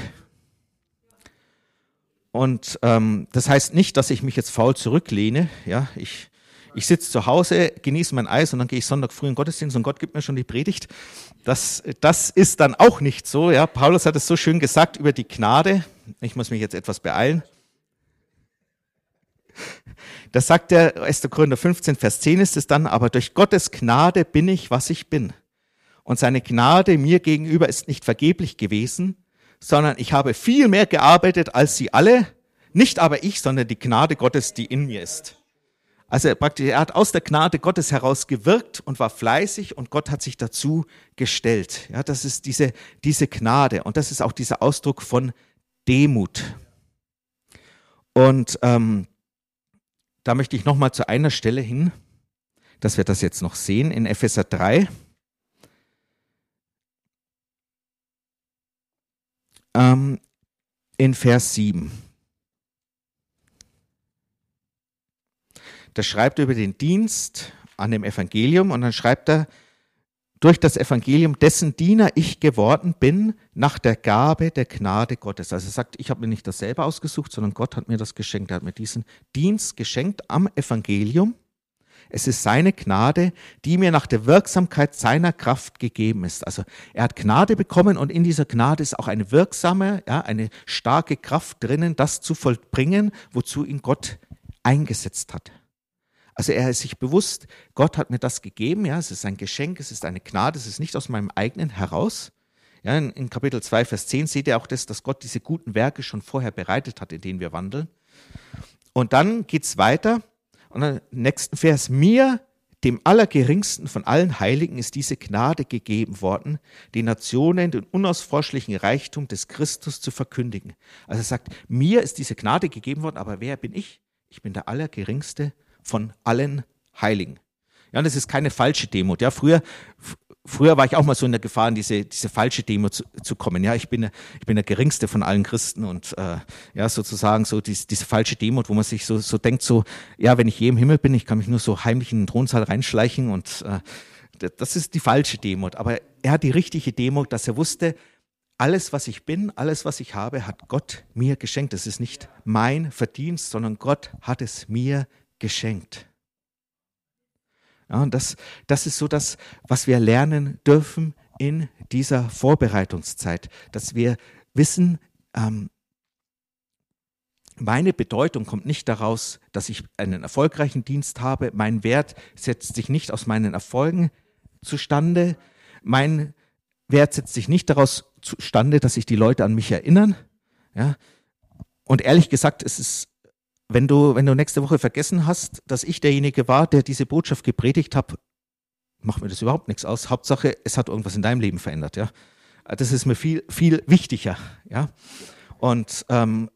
Und ähm, das heißt nicht, dass ich mich jetzt faul zurücklehne. Ja, ich, ich sitze zu Hause, genieße mein Eis und dann gehe ich Sonntag früh in den Gottesdienst und Gott gibt mir schon die Predigt. Das, das ist dann auch nicht so. Ja, Paulus hat es so schön gesagt über die Gnade. Ich muss mich jetzt etwas beeilen. Da sagt er, 1. Korinther 15, Vers 10 ist es dann, aber durch Gottes Gnade bin ich, was ich bin. Und seine Gnade mir gegenüber ist nicht vergeblich gewesen, sondern ich habe viel mehr gearbeitet als sie alle, nicht aber ich, sondern die Gnade Gottes, die in mir ist. Also praktisch, er hat aus der Gnade Gottes heraus gewirkt und war fleißig und Gott hat sich dazu gestellt. Ja, das ist diese, diese Gnade und das ist auch dieser Ausdruck von Demut. Und ähm, da möchte ich nochmal zu einer Stelle hin, dass wir das jetzt noch sehen, in Epheser 3. ähm, in Vers 7. Da schreibt er über den Dienst an dem Evangelium und dann schreibt er, durch das Evangelium, dessen Diener ich geworden bin, nach der Gabe der Gnade Gottes. Also er sagt, ich habe mir nicht das selber ausgesucht, sondern Gott hat mir das geschenkt. Er hat mir diesen Dienst geschenkt am Evangelium es ist seine Gnade, die mir nach der Wirksamkeit seiner Kraft gegeben ist. Also er hat Gnade bekommen und in dieser Gnade ist auch eine wirksame, ja, eine starke Kraft drinnen, das zu vollbringen, wozu ihn Gott eingesetzt hat. Also er ist sich bewusst, Gott hat mir das gegeben, ja, es ist ein Geschenk, es ist eine Gnade, es ist nicht aus meinem eigenen heraus. Ja, in, in Kapitel 2, Vers 10 seht ihr auch das, dass Gott diese guten Werke schon vorher bereitet hat, in denen wir wandeln. Und dann geht's weiter. Und dann nächsten Vers, mir, dem Allergeringsten von allen Heiligen, ist diese Gnade gegeben worden, den Nationen den unausforschlichen Reichtum des Christus zu verkündigen. Also er sagt, mir ist diese Gnade gegeben worden, aber wer bin ich? Ich bin der Allergeringste von allen Heiligen. Ja, und das ist keine falsche Demut. Ja, früher, früher war ich auch mal so in der Gefahr, in diese, diese falsche Demo zu, zu kommen. Ja, ich bin, ich bin der geringste von allen Christen und äh, ja, sozusagen so diese, diese falsche Demut, wo man sich so, so denkt, so, ja, wenn ich je im Himmel bin, ich kann mich nur so heimlich in den Thronsaal reinschleichen und äh, das ist die falsche Demut. Aber er hat die richtige Demut, dass er wusste, alles, was ich bin, alles, was ich habe, hat Gott mir geschenkt. Das ist nicht mein Verdienst, sondern Gott hat es mir geschenkt. Ja, und das, das ist so das, was wir lernen dürfen in dieser Vorbereitungszeit, dass wir wissen, ähm, meine Bedeutung kommt nicht daraus, dass ich einen erfolgreichen Dienst habe. Mein Wert setzt sich nicht aus meinen Erfolgen zustande. Mein Wert setzt sich nicht daraus zustande, dass sich die Leute an mich erinnern. Ja. Und ehrlich gesagt, es ist wenn du, wenn du nächste Woche vergessen hast, dass ich derjenige war, der diese Botschaft gepredigt hat, macht mir das überhaupt nichts aus. Hauptsache, es hat irgendwas in deinem Leben verändert, ja. Das ist mir viel, viel wichtiger, ja. Und ähm,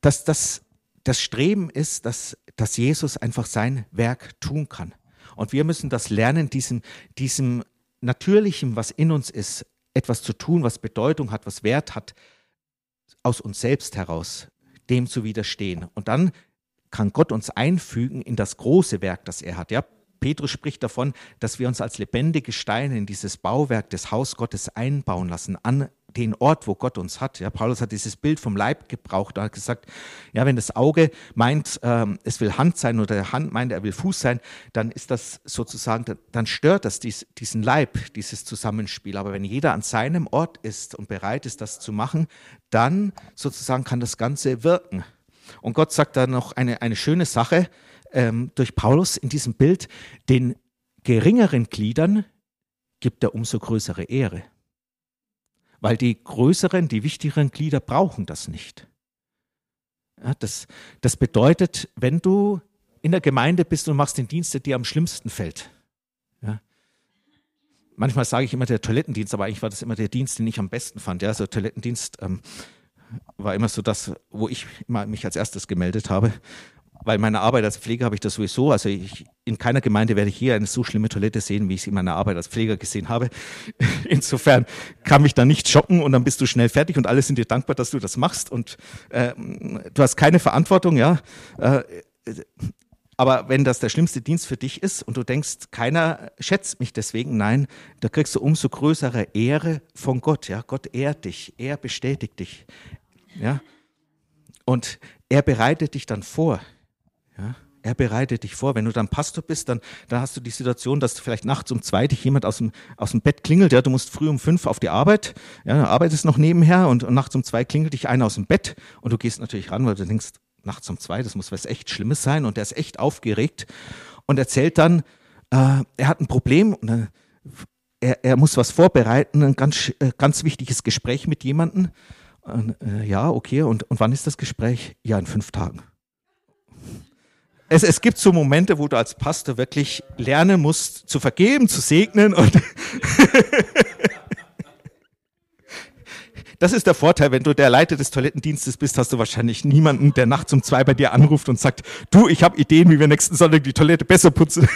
dass das, das Streben ist, dass, dass Jesus einfach sein Werk tun kann. Und wir müssen das lernen, diesem, diesem Natürlichen, was in uns ist, etwas zu tun, was Bedeutung hat, was Wert hat, aus uns selbst heraus dem zu widerstehen. Und dann kann Gott uns einfügen in das große Werk, das er hat. Ja, Petrus spricht davon, dass wir uns als lebendige Steine in dieses Bauwerk des Haus Gottes einbauen lassen, an den Ort, wo Gott uns hat. Ja, Paulus hat dieses Bild vom Leib gebraucht. Er hat gesagt, ja, wenn das Auge meint, ähm, es will Hand sein oder der Hand meint, er will Fuß sein, dann ist das sozusagen, dann stört das dies, diesen Leib, dieses Zusammenspiel. Aber wenn jeder an seinem Ort ist und bereit ist, das zu machen, dann sozusagen kann das Ganze wirken. Und Gott sagt da noch eine, eine schöne Sache. ähm, durch Paulus in diesem Bild, den geringeren Gliedern gibt er umso größere Ehre. Weil die größeren, die wichtigeren Glieder brauchen das nicht. Ja, das, das bedeutet, wenn du in der Gemeinde bist und machst den Dienst, der dir am schlimmsten fällt. Ja. Manchmal sage ich immer der Toilettendienst, aber eigentlich war das immer der Dienst, den ich am besten fand. Ja, also Toilettendienst ähm, war immer so das, wo ich immer mich als erstes gemeldet habe. Weil meine Arbeit als Pfleger habe ich das sowieso, also ich, in keiner Gemeinde werde ich hier eine so schlimme Toilette sehen, wie ich sie in meiner Arbeit als Pfleger gesehen habe. Insofern kann mich da nicht schocken und dann bist du schnell fertig und alle sind dir dankbar, dass du das machst und äh, du hast keine Verantwortung, ja. Äh, aber wenn das der schlimmste Dienst für dich ist und du denkst, keiner schätzt mich deswegen, nein, da kriegst du umso größere Ehre von Gott. Ja, Gott ehrt dich, er bestätigt dich. Ja, und er bereitet dich dann vor. Ja, er bereitet dich vor. Wenn du dann Pastor bist, dann, dann hast du die Situation, dass vielleicht nachts um zwei dich jemand aus dem, aus dem Bett klingelt. Ja, du musst früh um fünf auf die Arbeit. Ja, du arbeitest noch nebenher und, und nachts um zwei klingelt dich einer aus dem Bett und du gehst natürlich ran, weil du denkst, nachts um zwei, das muss was echt Schlimmes sein und der ist echt aufgeregt und erzählt dann, äh, er hat ein Problem und äh, er, er muss was vorbereiten, ein ganz, äh, ganz wichtiges Gespräch mit jemandem. Äh, ja, okay, und, und wann ist das Gespräch? Ja, in fünf Tagen. Es, es gibt so Momente, wo du als Pastor wirklich lernen musst, zu vergeben, zu segnen und Das ist der Vorteil, wenn du der Leiter des Toilettendienstes bist, hast du wahrscheinlich niemanden, der nachts um zwei bei dir anruft und sagt, du, ich habe Ideen, wie wir nächsten Sonntag die Toilette besser putzen.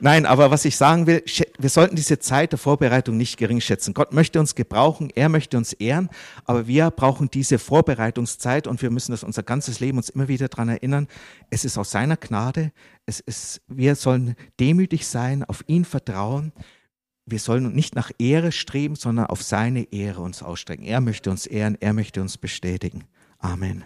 Nein, aber was ich sagen will, wir sollten diese Zeit der Vorbereitung nicht gering schätzen. Gott möchte uns gebrauchen, er möchte uns ehren, aber wir brauchen diese Vorbereitungszeit und wir müssen das unser ganzes Leben uns immer wieder daran erinnern. Es ist aus seiner Gnade, es ist, wir sollen demütig sein, auf ihn vertrauen wir sollen nicht nach Ehre streben, sondern auf seine Ehre uns ausstrecken. Er möchte uns ehren, er möchte uns bestätigen. Amen.